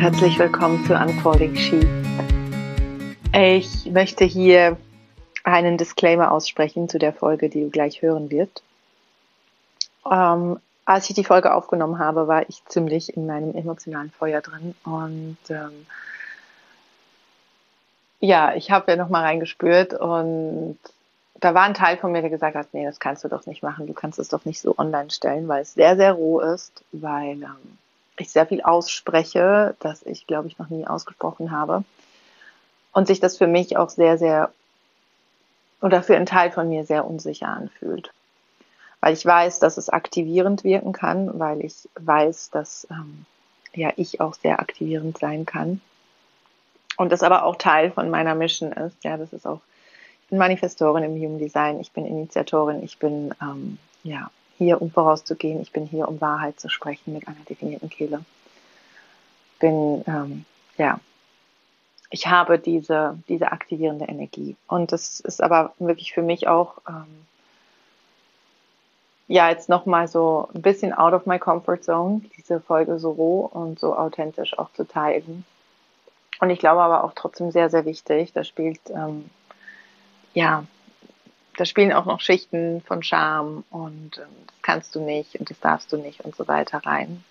Herzlich willkommen zu Unfolding She. Ich möchte hier einen Disclaimer aussprechen zu der Folge, die du gleich hören wirst. Ähm, als ich die Folge aufgenommen habe, war ich ziemlich in meinem emotionalen Feuer drin und ähm, ja, ich habe ja nochmal reingespürt und da war ein Teil von mir, der gesagt hat, nee, das kannst du doch nicht machen, du kannst es doch nicht so online stellen, weil es sehr, sehr roh ist, weil ähm, ich sehr viel ausspreche, das ich, glaube ich, noch nie ausgesprochen habe. Und sich das für mich auch sehr, sehr oder für einen Teil von mir sehr unsicher anfühlt. Weil ich weiß, dass es aktivierend wirken kann, weil ich weiß, dass ähm, ja ich auch sehr aktivierend sein kann. Und das aber auch Teil von meiner Mission ist. Ja, das ist auch, ich bin Manifestorin im Human Design, ich bin Initiatorin, ich bin ähm, ja hier, um vorauszugehen. Ich bin hier, um Wahrheit zu sprechen mit einer definierten Kehle. Bin, ähm, ja, ich habe diese, diese aktivierende Energie. Und das ist aber wirklich für mich auch, ähm, ja, jetzt nochmal so ein bisschen out of my comfort zone, diese Folge so roh und so authentisch auch zu teilen. Und ich glaube aber auch trotzdem sehr, sehr wichtig. Da spielt, ähm, ja, da spielen auch noch Schichten von Scham und ähm, das kannst du nicht und das darfst du nicht und so weiter rein.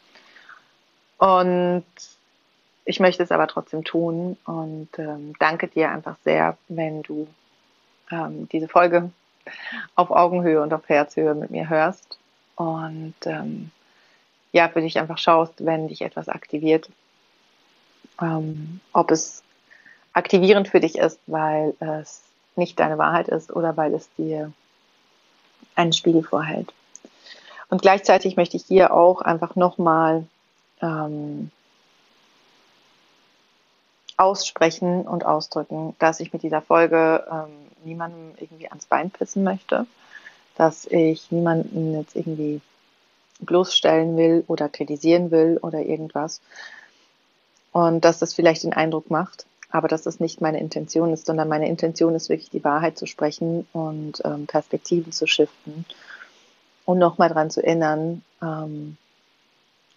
Und ich möchte es aber trotzdem tun und ähm, danke dir einfach sehr, wenn du ähm, diese Folge auf Augenhöhe und auf Herzhöhe mit mir hörst und ähm, ja, für dich einfach schaust, wenn dich etwas aktiviert, ähm, ob es aktivierend für dich ist, weil es nicht deine Wahrheit ist oder weil es dir einen Spiegel vorhält. Und gleichzeitig möchte ich hier auch einfach nochmal ähm, aussprechen und ausdrücken, dass ich mit dieser Folge ähm, niemandem irgendwie ans Bein pissen möchte, dass ich niemanden jetzt irgendwie bloßstellen will oder kritisieren will oder irgendwas. Und dass das vielleicht den Eindruck macht, aber dass das nicht meine Intention ist, sondern meine Intention ist wirklich die Wahrheit zu sprechen und ähm, Perspektiven zu shiften und nochmal dran zu erinnern, ähm,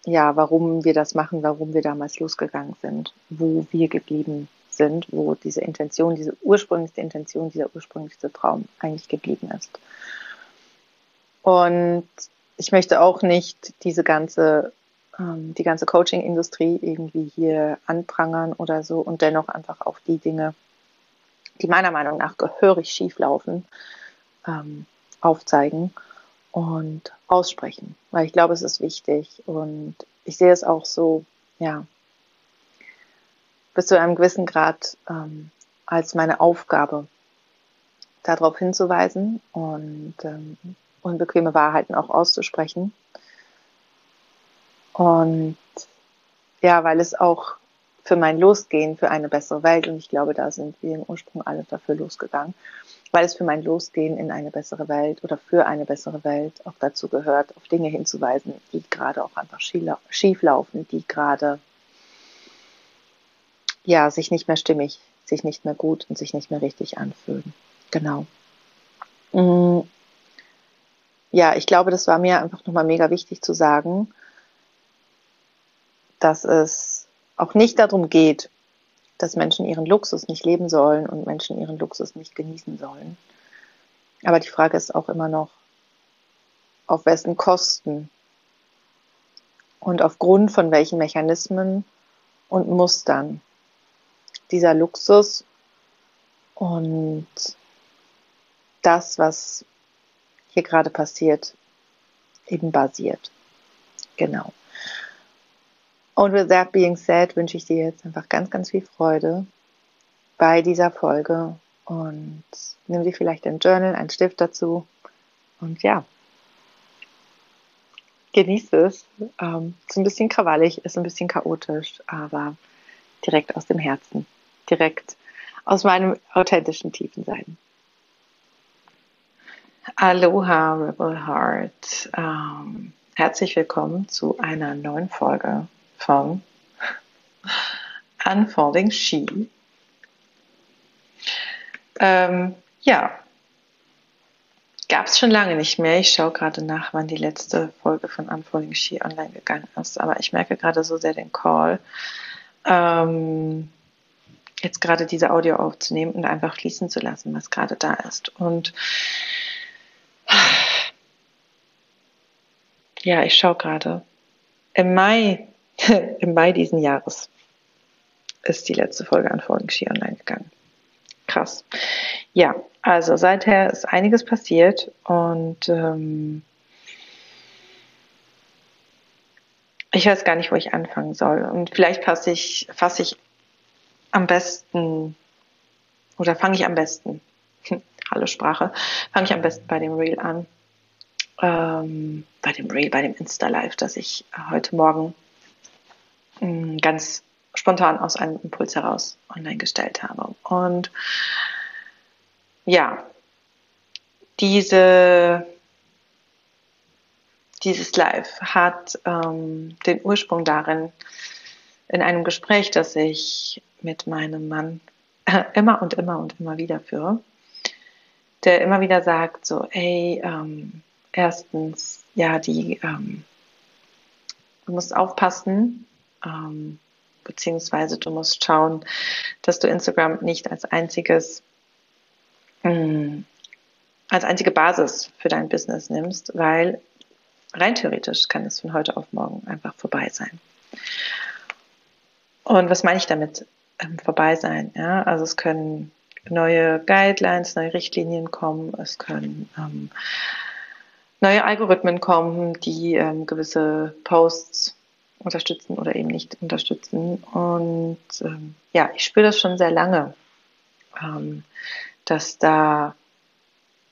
ja, warum wir das machen, warum wir damals losgegangen sind, wo wir geblieben sind, wo diese Intention, diese ursprünglichste Intention, dieser ursprünglichste Traum eigentlich geblieben ist. Und ich möchte auch nicht diese ganze ähm, die ganze Coaching-Industrie irgendwie hier anprangern oder so und dennoch einfach auch die Dinge, die meiner Meinung nach gehörig schief laufen, ähm, aufzeigen und aussprechen, weil ich glaube, es ist wichtig und ich sehe es auch so, ja, bis zu einem gewissen Grad ähm, als meine Aufgabe, darauf hinzuweisen und ähm, unbequeme Wahrheiten auch auszusprechen und ja, weil es auch für mein Losgehen für eine bessere Welt, und ich glaube, da sind wir im Ursprung alle dafür losgegangen, weil es für mein Losgehen in eine bessere Welt oder für eine bessere Welt auch dazu gehört, auf Dinge hinzuweisen, die gerade auch einfach schief laufen, die gerade ja sich nicht mehr stimmig, sich nicht mehr gut und sich nicht mehr richtig anfühlen. Genau. Mm. Ja, ich glaube, das war mir einfach nochmal mega wichtig zu sagen, dass es auch nicht darum geht, dass Menschen ihren Luxus nicht leben sollen und Menschen ihren Luxus nicht genießen sollen. Aber die Frage ist auch immer noch, auf wessen Kosten und aufgrund von welchen Mechanismen und Mustern dieser Luxus und das, was hier gerade passiert, eben basiert. Genau. Und with that being said, wünsche ich dir jetzt einfach ganz, ganz viel Freude bei dieser Folge und nimm dir vielleicht ein Journal, einen Stift dazu und ja, genieße es. Ähm, ist ein bisschen krawallig, ist ein bisschen chaotisch, aber direkt aus dem Herzen, direkt aus meinem authentischen tiefen Sein. Aloha Rebel Heart. Ähm, herzlich willkommen zu einer neuen Folge von Unfolding She. Ähm, ja, gab es schon lange nicht mehr. Ich schaue gerade nach, wann die letzte Folge von Unfolding She online gegangen ist. Aber ich merke gerade so sehr den Call, ähm, jetzt gerade diese Audio aufzunehmen und einfach fließen zu lassen, was gerade da ist. Und ja, ich schaue gerade. Im Mai, im Mai diesen Jahres ist die letzte Folge an Folgenski online gegangen. Krass. Ja, also seither ist einiges passiert und ähm, ich weiß gar nicht, wo ich anfangen soll. Und vielleicht fasse ich, fasse ich am besten oder fange ich am besten, hallo Sprache, fange ich am besten bei dem Reel an. Ähm, bei dem Reel, bei dem Insta-Live, das ich heute Morgen ganz spontan aus einem Impuls heraus online gestellt habe. Und ja, diese, dieses Live hat ähm, den Ursprung darin, in einem Gespräch, das ich mit meinem Mann immer und immer und immer wieder führe, der immer wieder sagt so, ey, ähm, erstens, ja, die, ähm, du musst aufpassen, ähm, beziehungsweise du musst schauen, dass du Instagram nicht als einziges, mh, mm, als einzige Basis für dein Business nimmst, weil rein theoretisch kann es von heute auf morgen einfach vorbei sein. Und was meine ich damit ähm, vorbei sein? Ja, also es können neue Guidelines, neue Richtlinien kommen, es können ähm, neue Algorithmen kommen, die ähm, gewisse Posts unterstützen oder eben nicht unterstützen. Und ähm, ja, ich spüre das schon sehr lange, ähm, dass da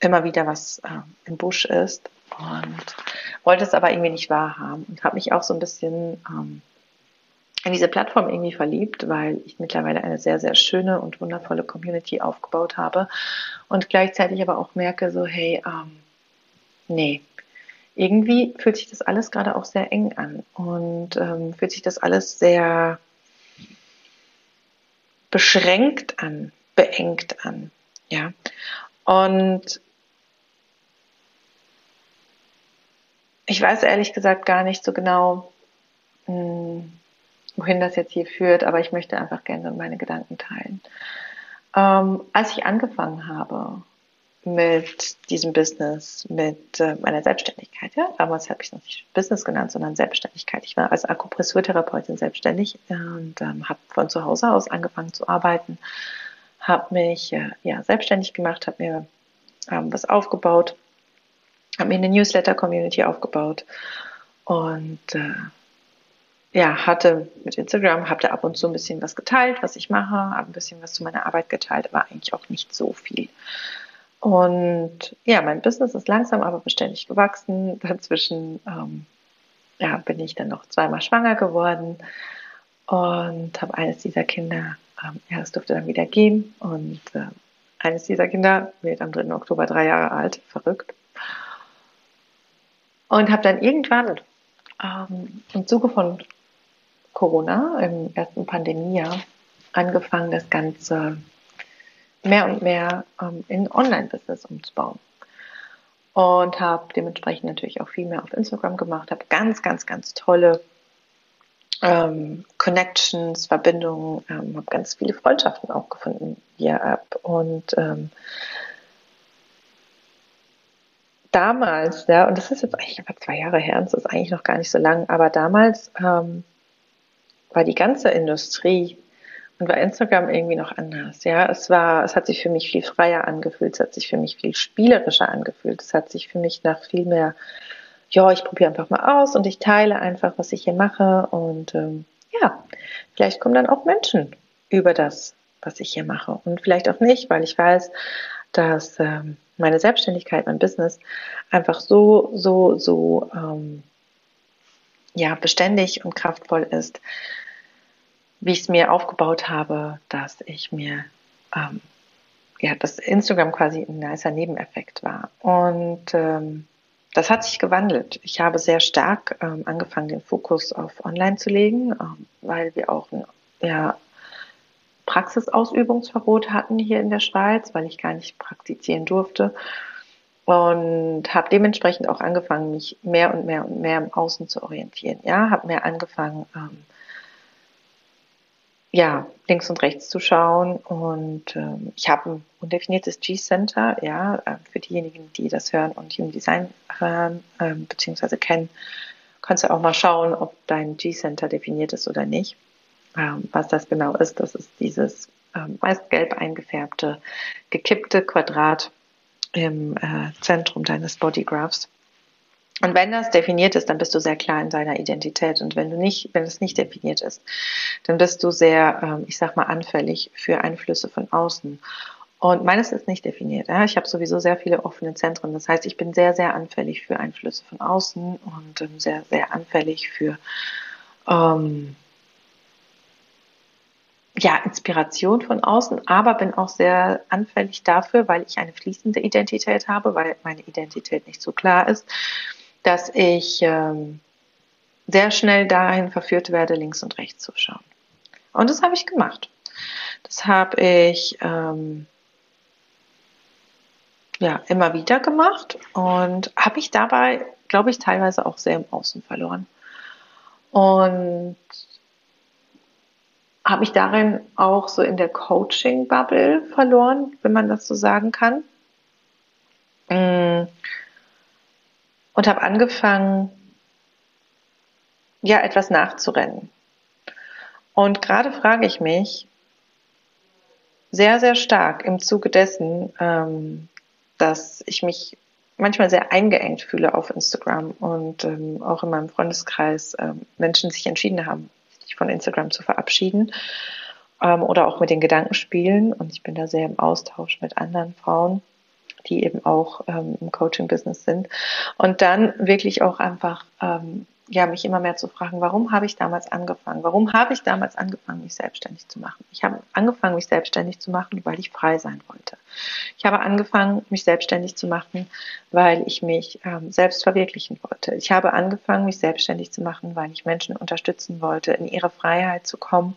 immer wieder was äh, im Busch ist und wollte es aber irgendwie nicht wahrhaben und habe mich auch so ein bisschen ähm, in diese Plattform irgendwie verliebt, weil ich mittlerweile eine sehr, sehr schöne und wundervolle Community aufgebaut habe und gleichzeitig aber auch merke so, hey, ähm, nee, irgendwie fühlt sich das alles gerade auch sehr eng an und ähm, fühlt sich das alles sehr beschränkt an, beengt an, ja. Und ich weiß ehrlich gesagt gar nicht so genau, hm, wohin das jetzt hier führt, aber ich möchte einfach gerne meine Gedanken teilen. Ähm, als ich angefangen habe, mit diesem Business, mit äh, meiner Selbstständigkeit. Ja? Damals habe ich es noch nicht Business genannt, sondern Selbstständigkeit. Ich war als Akupressurtherapeutin selbstständig und ähm, habe von zu Hause aus angefangen zu arbeiten, habe mich äh, ja, selbstständig gemacht, habe mir ähm, was aufgebaut, habe mir eine Newsletter-Community aufgebaut und äh, ja, hatte mit Instagram, habe da ab und zu ein bisschen was geteilt, was ich mache, habe ein bisschen was zu meiner Arbeit geteilt, aber eigentlich auch nicht so viel. Und ja, mein Business ist langsam aber beständig gewachsen. Dazwischen ähm, ja, bin ich dann noch zweimal schwanger geworden und habe eines dieser Kinder, ähm, ja, es durfte dann wieder gehen. Und äh, eines dieser Kinder wird am 3. Oktober drei Jahre alt, verrückt. Und habe dann irgendwann ähm, im Zuge von Corona, im ersten Pandemiejahr, angefangen, das Ganze mehr und mehr ähm, in Online-Business umzubauen. Und habe dementsprechend natürlich auch viel mehr auf Instagram gemacht, habe ganz, ganz, ganz tolle ähm, Connections, Verbindungen, ähm, habe ganz viele Freundschaften auch gefunden via App. Und ähm, damals, ja, und das ist jetzt eigentlich aber zwei Jahre her, das ist eigentlich noch gar nicht so lang, aber damals ähm, war die ganze Industrie und war Instagram irgendwie noch anders. Ja, es war, es hat sich für mich viel freier angefühlt, es hat sich für mich viel spielerischer angefühlt, es hat sich für mich nach viel mehr, ja, ich probiere einfach mal aus und ich teile einfach, was ich hier mache und ähm, ja, vielleicht kommen dann auch Menschen über das, was ich hier mache und vielleicht auch nicht, weil ich weiß, dass ähm, meine Selbstständigkeit, mein Business einfach so, so, so ähm, ja beständig und kraftvoll ist, wie ich es mir aufgebaut habe, dass ich mir, ähm, ja, dass Instagram quasi ein nicer Nebeneffekt war. Und ähm, das hat sich gewandelt. Ich habe sehr stark ähm, angefangen, den Fokus auf Online zu legen, ähm, weil wir auch ein ja, Praxisausübungsverbot hatten hier in der Schweiz, weil ich gar nicht praktizieren durfte. Und habe dementsprechend auch angefangen, mich mehr und mehr und mehr im Außen zu orientieren. Ja, habe mehr angefangen, ähm, ja, links und rechts zu schauen. Und ähm, ich habe ein undefiniertes G-Center, ja, äh, für diejenigen, die das hören und Human Design hören, äh, beziehungsweise kennen, kannst du auch mal schauen, ob dein G-Center definiert ist oder nicht. Ähm, was das genau ist, das ist dieses ähm, meist gelb eingefärbte, gekippte Quadrat im äh, Zentrum deines Bodygraphs. Und wenn das definiert ist, dann bist du sehr klar in deiner Identität. Und wenn du nicht, wenn es nicht definiert ist, dann bist du sehr, ähm, ich sag mal, anfällig für Einflüsse von außen. Und meines ist nicht definiert. Ich habe sowieso sehr viele offene Zentren. Das heißt, ich bin sehr, sehr anfällig für Einflüsse von außen und ähm, sehr, sehr anfällig für ähm, ja, Inspiration von außen, aber bin auch sehr anfällig dafür, weil ich eine fließende Identität habe, weil meine Identität nicht so klar ist, dass ich ähm, sehr schnell dahin verführt werde, links und rechts zu schauen. Und das habe ich gemacht. Das habe ich ähm, ja immer wieder gemacht und habe ich dabei, glaube ich, teilweise auch sehr im Außen verloren. Und habe ich darin auch so in der Coaching-Bubble verloren, wenn man das so sagen kann. Und habe angefangen, ja, etwas nachzurennen. Und gerade frage ich mich sehr, sehr stark im Zuge dessen, ähm, dass ich mich manchmal sehr eingeengt fühle auf Instagram und ähm, auch in meinem Freundeskreis ähm, Menschen sich entschieden haben, sich von Instagram zu verabschieden ähm, oder auch mit den Gedanken spielen. Und ich bin da sehr im Austausch mit anderen Frauen, die eben auch ähm, im Coaching-Business sind. Und dann wirklich auch einfach ähm, ja, mich immer mehr zu fragen, warum habe ich damals angefangen? Warum habe ich damals angefangen, mich selbstständig zu machen? Ich habe angefangen, mich selbstständig zu machen, weil ich frei sein wollte. Ich habe angefangen, mich selbstständig zu machen, weil ich mich ähm, selbst verwirklichen wollte. Ich habe angefangen, mich selbstständig zu machen, weil ich Menschen unterstützen wollte, in ihre Freiheit zu kommen,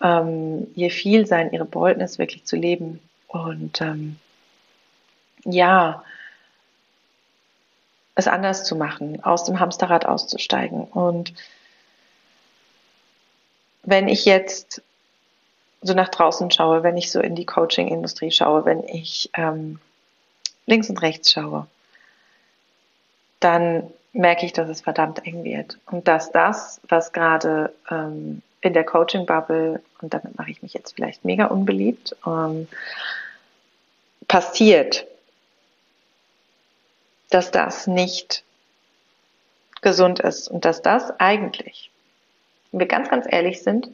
ähm, ihr Vielsein, ihre Boldness wirklich zu leben. Und ähm, ja, es anders zu machen, aus dem Hamsterrad auszusteigen. Und wenn ich jetzt so nach draußen schaue, wenn ich so in die Coaching-Industrie schaue, wenn ich ähm, links und rechts schaue, dann merke ich, dass es verdammt eng wird. Und dass das, was gerade ähm, in der Coaching-Bubble, und damit mache ich mich jetzt vielleicht mega unbeliebt, ähm, passiert, dass das nicht gesund ist und dass das eigentlich, wenn wir ganz, ganz ehrlich sind,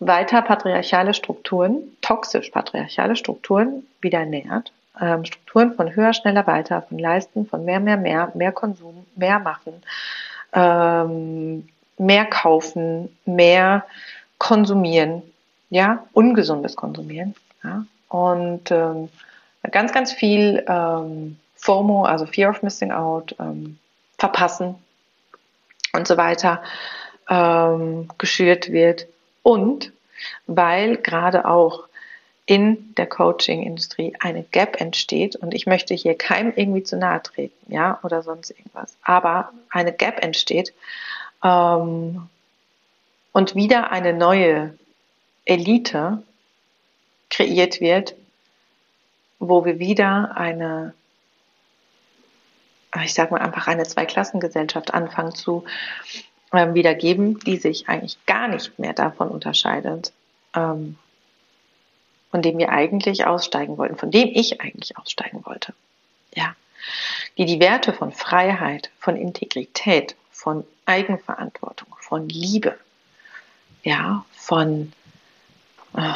weiter patriarchale Strukturen, toxisch patriarchale Strukturen wieder nährt. Ähm, Strukturen von höher, schneller, weiter, von Leisten, von mehr, mehr, mehr, mehr Konsum, mehr machen, ähm, mehr kaufen, mehr konsumieren, ja, ungesundes Konsumieren, ja, und ähm, ganz, ganz viel ähm, FOMO, also Fear of Missing Out, ähm, verpassen und so weiter ähm, geschürt wird. Und weil gerade auch in der Coaching-Industrie eine Gap entsteht und ich möchte hier keinem irgendwie zu nahe treten, ja, oder sonst irgendwas, aber eine Gap entsteht ähm, und wieder eine neue Elite kreiert wird, wo wir wieder eine ich sage mal einfach eine Zweiklassengesellschaft anfangen zu ähm, wiedergeben, die sich eigentlich gar nicht mehr davon unterscheidet, ähm, von dem wir eigentlich aussteigen wollten, von dem ich eigentlich aussteigen wollte. Ja, die die Werte von Freiheit, von Integrität, von Eigenverantwortung, von Liebe, ja, von äh,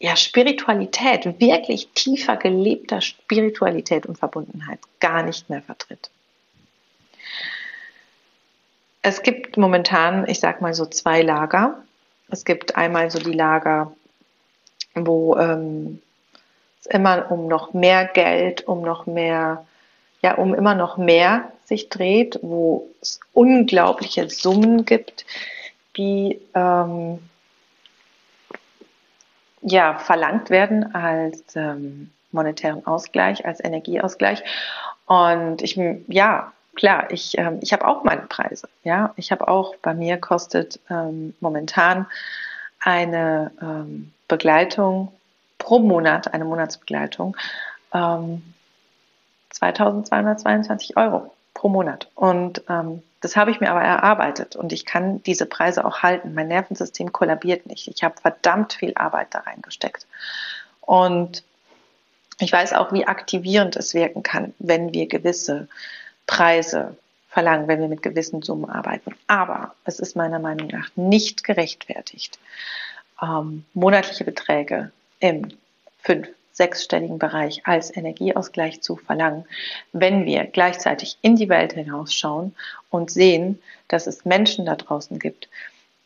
ja, Spiritualität, wirklich tiefer gelebter Spiritualität und Verbundenheit gar nicht mehr vertritt. Es gibt momentan, ich sag mal so zwei Lager. Es gibt einmal so die Lager, wo ähm, es immer um noch mehr Geld, um noch mehr, ja, um immer noch mehr sich dreht, wo es unglaubliche Summen gibt, die ähm, ja, verlangt werden als ähm, monetären Ausgleich, als Energieausgleich. Und ich, ja, klar, ich, ähm, ich habe auch meine Preise. Ja, ich habe auch, bei mir kostet ähm, momentan eine ähm, Begleitung pro Monat, eine Monatsbegleitung, ähm, 2222 Euro pro Monat. Und ähm, das habe ich mir aber erarbeitet und ich kann diese Preise auch halten. Mein Nervensystem kollabiert nicht. Ich habe verdammt viel Arbeit da reingesteckt. Und ich weiß auch, wie aktivierend es wirken kann, wenn wir gewisse Preise verlangen, wenn wir mit gewissen Summen arbeiten. Aber es ist meiner Meinung nach nicht gerechtfertigt, ähm, monatliche Beträge im fünf, sechsstelligen Bereich als Energieausgleich zu verlangen, wenn wir gleichzeitig in die Welt hinausschauen und sehen, dass es Menschen da draußen gibt,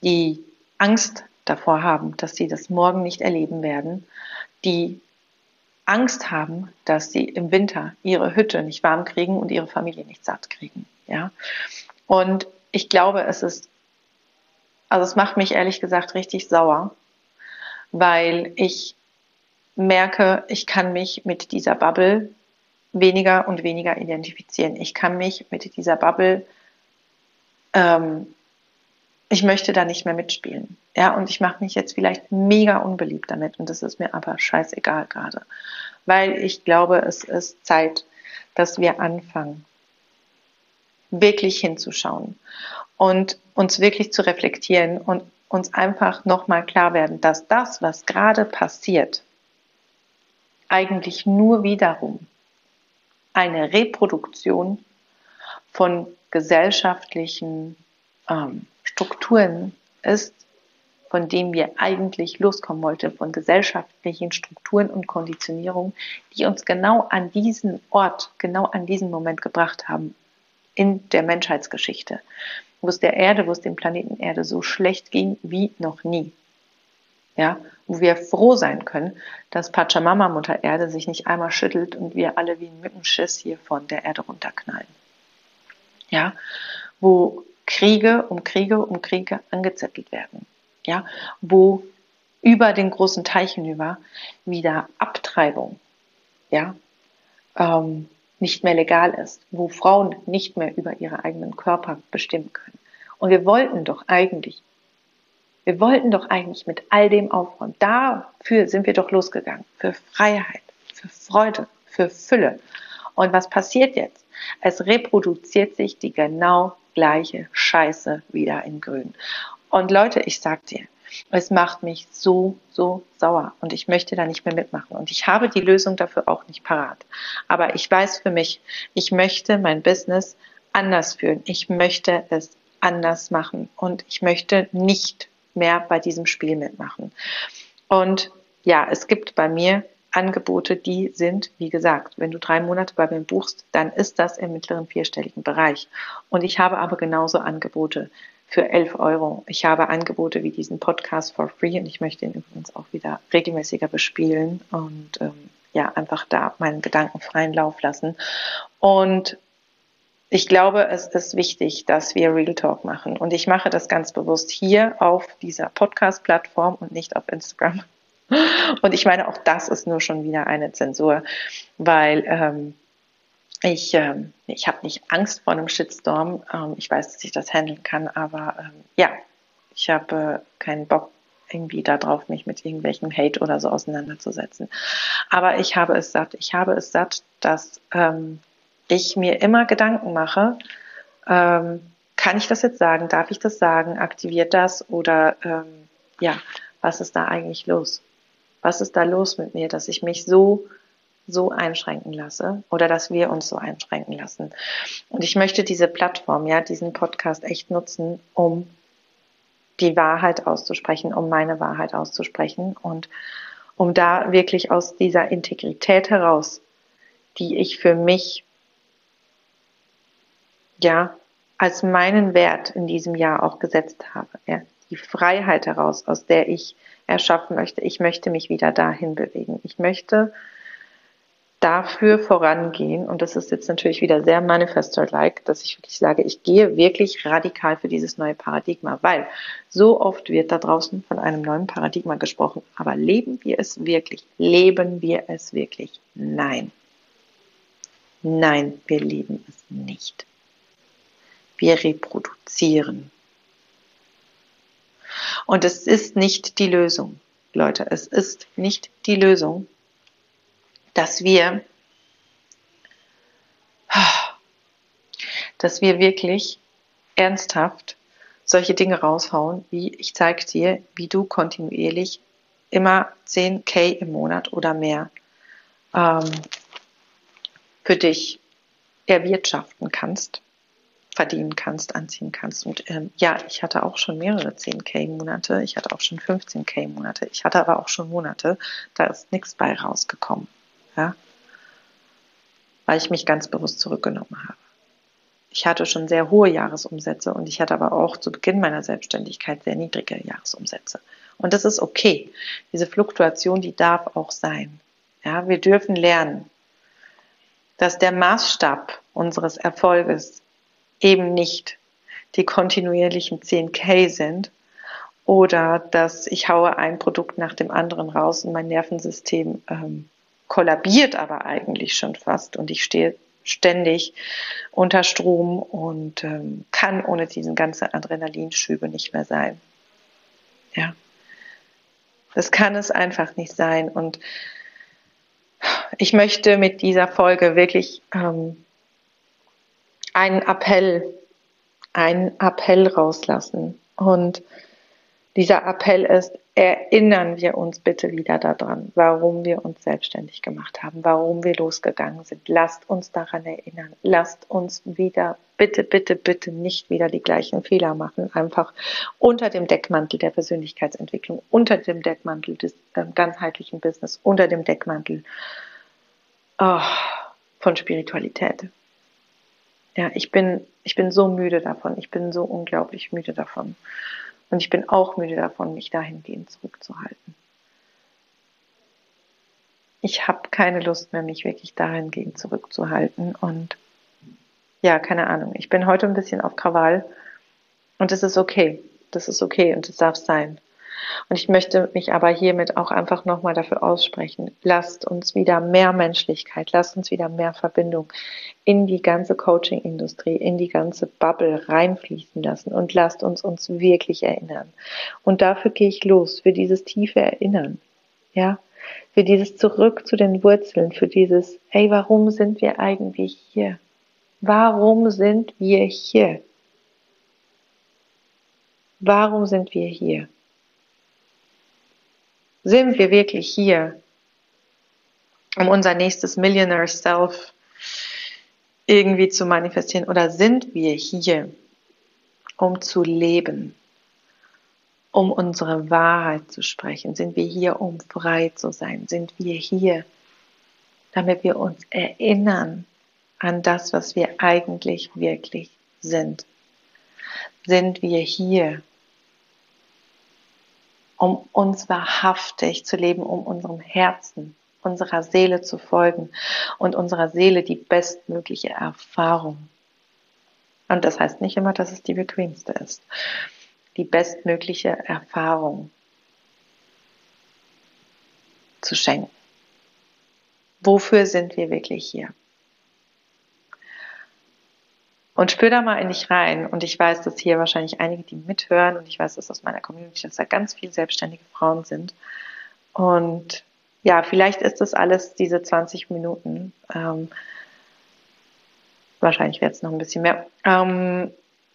die Angst davor haben, dass sie das morgen nicht erleben werden, die Angst haben, dass sie im Winter ihre Hütte nicht warm kriegen und ihre Familie nicht satt kriegen. Ja. Und ich glaube, es ist, also es macht mich ehrlich gesagt richtig sauer, weil ich merke, ich kann mich mit dieser Bubble weniger und weniger identifizieren. Ich kann mich mit dieser Bubble, ähm, ich möchte da nicht mehr mitspielen. Ja, und ich mache mich jetzt vielleicht mega unbeliebt damit und das ist mir aber scheißegal gerade. Weil ich glaube, es ist Zeit, dass wir anfangen, wirklich hinzuschauen und uns wirklich zu reflektieren und uns einfach nochmal klar werden, dass das, was gerade passiert, eigentlich nur wiederum eine Reproduktion von gesellschaftlichen ähm, Strukturen ist, von dem wir eigentlich loskommen wollten, von gesellschaftlichen Strukturen und Konditionierungen, die uns genau an diesen Ort, genau an diesen Moment gebracht haben in der Menschheitsgeschichte, wo es der Erde, wo es dem Planeten Erde so schlecht ging wie noch nie. Ja, wo wir froh sein können, dass Pachamama Mutter Erde sich nicht einmal schüttelt und wir alle wie ein Mückenschiss hier von der Erde runterknallen. Ja, wo Kriege um Kriege um Kriege angezettelt werden ja, wo über den großen Teich hinüber wieder Abtreibung, ja, ähm, nicht mehr legal ist, wo Frauen nicht mehr über ihre eigenen Körper bestimmen können. Und wir wollten doch eigentlich, wir wollten doch eigentlich mit all dem aufräumen. Dafür sind wir doch losgegangen. Für Freiheit, für Freude, für Fülle. Und was passiert jetzt? Es reproduziert sich die genau gleiche Scheiße wieder in Grün. Und Leute, ich sag dir, es macht mich so, so sauer und ich möchte da nicht mehr mitmachen. Und ich habe die Lösung dafür auch nicht parat. Aber ich weiß für mich, ich möchte mein Business anders führen. Ich möchte es anders machen und ich möchte nicht mehr bei diesem Spiel mitmachen. Und ja, es gibt bei mir Angebote, die sind, wie gesagt, wenn du drei Monate bei mir buchst, dann ist das im mittleren vierstelligen Bereich. Und ich habe aber genauso Angebote für 11 Euro. Ich habe Angebote wie diesen Podcast for free und ich möchte ihn übrigens auch wieder regelmäßiger bespielen und ähm, ja, einfach da meinen Gedanken freien Lauf lassen. Und ich glaube, es ist wichtig, dass wir Real Talk machen. Und ich mache das ganz bewusst hier auf dieser Podcast-Plattform und nicht auf Instagram. Und ich meine, auch das ist nur schon wieder eine Zensur, weil ähm, ich, ähm, ich habe nicht Angst vor einem Shitstorm. Ähm, ich weiß, dass ich das handeln kann, aber ähm, ja, ich habe äh, keinen Bock irgendwie darauf, mich mit irgendwelchen Hate oder so auseinanderzusetzen. Aber ich habe es satt. Ich habe es satt, dass ähm, ich mir immer Gedanken mache, ähm, kann ich das jetzt sagen? Darf ich das sagen? Aktiviert das? Oder ähm, ja, was ist da eigentlich los? Was ist da los mit mir, dass ich mich so so einschränken lasse oder dass wir uns so einschränken lassen. Und ich möchte diese Plattform, ja, diesen Podcast echt nutzen, um die Wahrheit auszusprechen, um meine Wahrheit auszusprechen und um da wirklich aus dieser Integrität heraus, die ich für mich, ja, als meinen Wert in diesem Jahr auch gesetzt habe, ja, die Freiheit heraus, aus der ich erschaffen möchte. Ich möchte mich wieder dahin bewegen. Ich möchte dafür vorangehen, und das ist jetzt natürlich wieder sehr Manifestor-like, dass ich wirklich sage, ich gehe wirklich radikal für dieses neue Paradigma, weil so oft wird da draußen von einem neuen Paradigma gesprochen, aber leben wir es wirklich? Leben wir es wirklich? Nein. Nein, wir leben es nicht. Wir reproduzieren. Und es ist nicht die Lösung, Leute, es ist nicht die Lösung, dass wir, dass wir wirklich ernsthaft solche Dinge raushauen, wie ich zeige dir, wie du kontinuierlich immer 10k im Monat oder mehr ähm, für dich erwirtschaften kannst, verdienen kannst, anziehen kannst. Und ähm, ja, ich hatte auch schon mehrere 10k-Monate, ich hatte auch schon 15k-Monate, ich hatte aber auch schon Monate, da ist nichts bei rausgekommen. Ja? Weil ich mich ganz bewusst zurückgenommen habe. Ich hatte schon sehr hohe Jahresumsätze und ich hatte aber auch zu Beginn meiner Selbstständigkeit sehr niedrige Jahresumsätze. Und das ist okay. Diese Fluktuation, die darf auch sein. Ja, wir dürfen lernen, dass der Maßstab unseres Erfolges eben nicht die kontinuierlichen 10k sind oder dass ich haue ein Produkt nach dem anderen raus und mein Nervensystem ähm, kollabiert aber eigentlich schon fast und ich stehe ständig unter Strom und ähm, kann ohne diesen ganzen Adrenalinschübe nicht mehr sein. Ja. Das kann es einfach nicht sein. Und ich möchte mit dieser Folge wirklich ähm, einen Appell, einen Appell rauslassen. Und dieser Appell ist, erinnern wir uns bitte wieder daran, warum wir uns selbstständig gemacht haben, warum wir losgegangen sind. Lasst uns daran erinnern. Lasst uns wieder, bitte, bitte, bitte nicht wieder die gleichen Fehler machen. Einfach unter dem Deckmantel der Persönlichkeitsentwicklung, unter dem Deckmantel des äh, ganzheitlichen Business, unter dem Deckmantel oh, von Spiritualität. Ja, ich bin, ich bin so müde davon. Ich bin so unglaublich müde davon. Und ich bin auch müde davon, mich dahingehend zurückzuhalten. Ich habe keine Lust mehr, mich wirklich dahingehend zurückzuhalten. Und ja, keine Ahnung. Ich bin heute ein bisschen auf Krawall. Und es ist okay. Das ist okay und es darf sein. Und ich möchte mich aber hiermit auch einfach nochmal dafür aussprechen. Lasst uns wieder mehr Menschlichkeit, lasst uns wieder mehr Verbindung in die ganze Coaching-Industrie, in die ganze Bubble reinfließen lassen und lasst uns uns wirklich erinnern. Und dafür gehe ich los, für dieses tiefe Erinnern. Ja, für dieses Zurück zu den Wurzeln, für dieses, hey, warum sind wir eigentlich hier? Warum sind wir hier? Warum sind wir hier? Sind wir wirklich hier, um unser nächstes Millionaire Self irgendwie zu manifestieren? Oder sind wir hier, um zu leben, um unsere Wahrheit zu sprechen? Sind wir hier, um frei zu sein? Sind wir hier, damit wir uns erinnern an das, was wir eigentlich wirklich sind? Sind wir hier, um uns wahrhaftig zu leben, um unserem Herzen, unserer Seele zu folgen und unserer Seele die bestmögliche Erfahrung. Und das heißt nicht immer, dass es die bequemste ist. Die bestmögliche Erfahrung zu schenken. Wofür sind wir wirklich hier? Und spür da mal in dich rein. Und ich weiß, dass hier wahrscheinlich einige, die mithören, und ich weiß, dass aus meiner Community, dass da ganz viele selbstständige Frauen sind. Und ja, vielleicht ist das alles diese 20 Minuten. Ähm, wahrscheinlich wird es noch ein bisschen mehr. Ähm,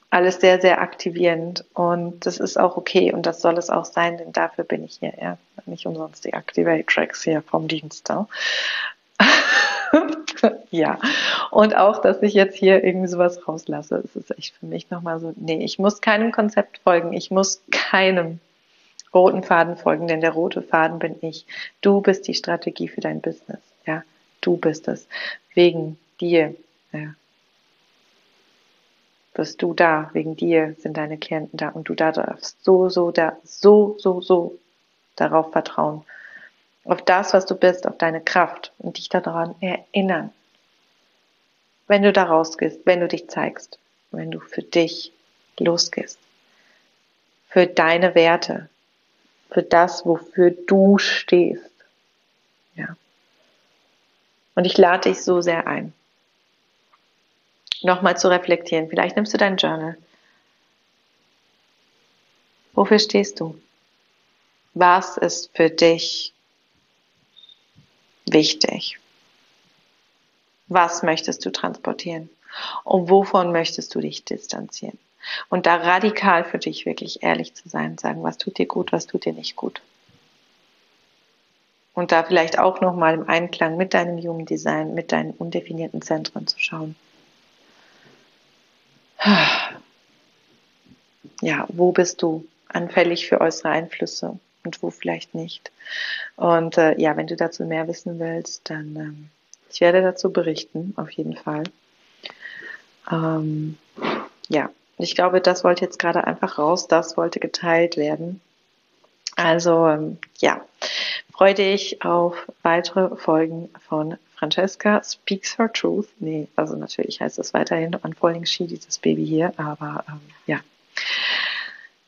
alles sehr, sehr aktivierend. Und das ist auch okay und das soll es auch sein, denn dafür bin ich hier. Ja. Nicht umsonst die Activate-Tracks hier vom Dienst. ja. Und auch, dass ich jetzt hier irgendwie sowas rauslasse, es ist echt für mich nochmal so, nee, ich muss keinem Konzept folgen, ich muss keinem roten Faden folgen, denn der rote Faden bin ich. Du bist die Strategie für dein Business, ja. Du bist es. Wegen dir, ja. Bist du da, wegen dir sind deine Klienten da und du darfst so, so, da, so, so, so darauf vertrauen auf das, was du bist, auf deine Kraft und dich daran erinnern. Wenn du da rausgehst, wenn du dich zeigst, wenn du für dich losgehst, für deine Werte, für das, wofür du stehst. Ja. Und ich lade dich so sehr ein. nochmal zu reflektieren. Vielleicht nimmst du dein Journal. Wofür stehst du? Was ist für dich wichtig? Was möchtest du transportieren? Und wovon möchtest du dich distanzieren? Und da radikal für dich wirklich ehrlich zu sein, sagen, was tut dir gut, was tut dir nicht gut. Und da vielleicht auch nochmal im Einklang mit deinem Human Design, mit deinen undefinierten Zentren zu schauen. Ja, wo bist du anfällig für äußere Einflüsse und wo vielleicht nicht? Und äh, ja, wenn du dazu mehr wissen willst, dann ähm, ich werde dazu berichten, auf jeden Fall. Ähm, ja, ich glaube, das wollte jetzt gerade einfach raus, das wollte geteilt werden. Also ähm, ja, freue dich auf weitere Folgen von Francesca Speaks Her Truth. Nee, also natürlich heißt es weiterhin Unfolding She, dieses Baby hier, aber ähm, ja.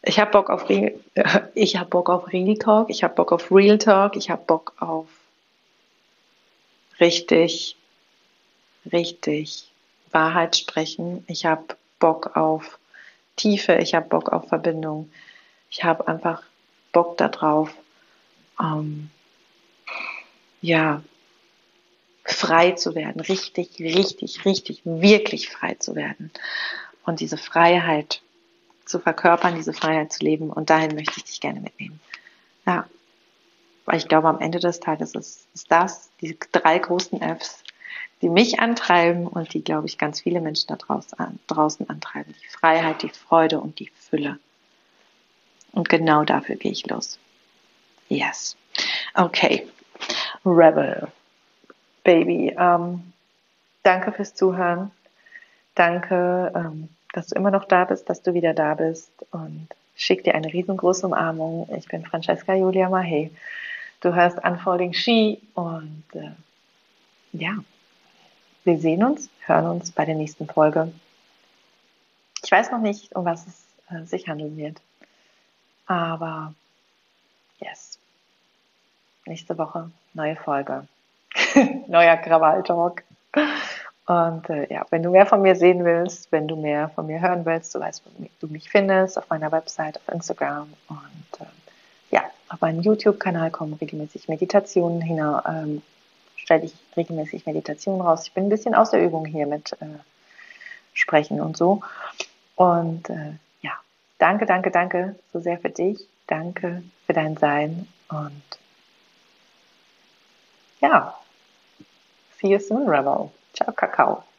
Ich habe Bock auf Real, ich habe Bock auf Real Talk, ich habe Bock auf Real Talk, ich habe Bock auf richtig, richtig Wahrheit sprechen. Ich habe Bock auf Tiefe, ich habe Bock auf Verbindung. Ich habe einfach Bock darauf, ähm, ja, frei zu werden, richtig, richtig, richtig, wirklich frei zu werden und diese Freiheit zu verkörpern, diese Freiheit zu leben und dahin möchte ich dich gerne mitnehmen. Ja, weil ich glaube, am Ende des Tages ist, ist das, die drei großen Fs, die mich antreiben und die, glaube ich, ganz viele Menschen da draußen, antreiben. Die Freiheit, die Freude und die Fülle. Und genau dafür gehe ich los. Yes. Okay. Rebel. Baby. Ähm, danke fürs Zuhören. Danke, ähm, dass du immer noch da bist, dass du wieder da bist und schick dir eine riesengroße Umarmung. Ich bin Francesca Julia Mahe. Du hörst Unfolding She und äh, ja, wir sehen uns, hören uns bei der nächsten Folge. Ich weiß noch nicht, um was es äh, sich handeln wird, aber yes, nächste Woche neue Folge, neuer Krawall-Talk. Und äh, ja, wenn du mehr von mir sehen willst, wenn du mehr von mir hören willst, du weißt, wo du mich findest, auf meiner Website, auf Instagram und äh, ja, auf meinem YouTube-Kanal kommen regelmäßig Meditationen hin, ähm, stelle ich regelmäßig Meditationen raus. Ich bin ein bisschen aus der Übung hier mit äh, Sprechen und so. Und äh, ja, danke, danke, danke so sehr für dich. Danke für dein Sein und ja, see you soon, Rebel. Tchau, Cacau.